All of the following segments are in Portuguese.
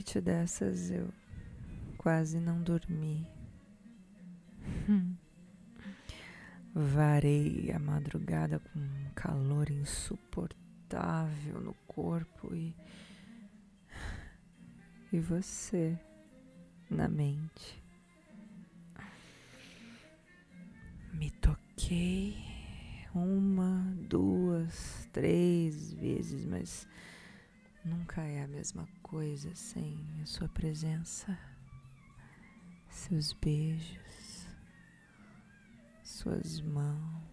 Noite dessas eu quase não dormi. Hum. Varei a madrugada com um calor insuportável no corpo e. e você na mente. Me toquei uma, duas, três vezes, mas nunca é a mesma coisa sem a sua presença, seus beijos, suas mãos.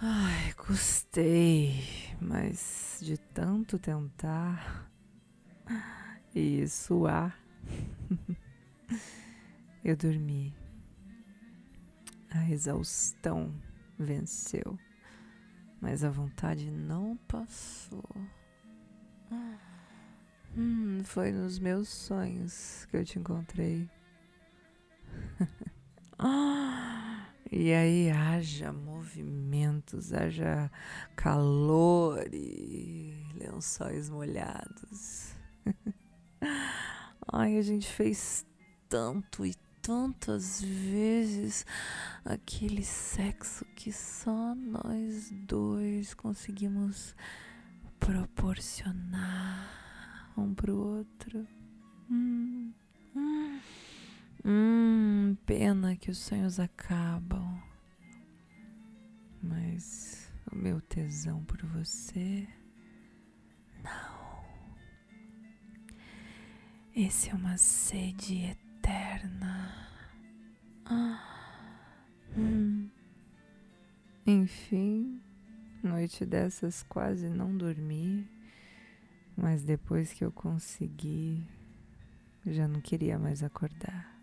Ai, custei, mas de tanto tentar e suar, eu dormi. A exaustão venceu, mas a vontade não passou. Hum, foi nos meus sonhos que eu te encontrei. e aí haja movimentos, haja calor e lençóis molhados. Ai, a gente fez tanto e tantas vezes aquele sexo que só nós dois conseguimos proporcionar um pro outro. Hum, hum, hum, pena que os sonhos acabam. Mas o meu tesão por você, não. Esse é uma sede eterna. Enfim, noite dessas quase não dormi, mas depois que eu consegui, já não queria mais acordar.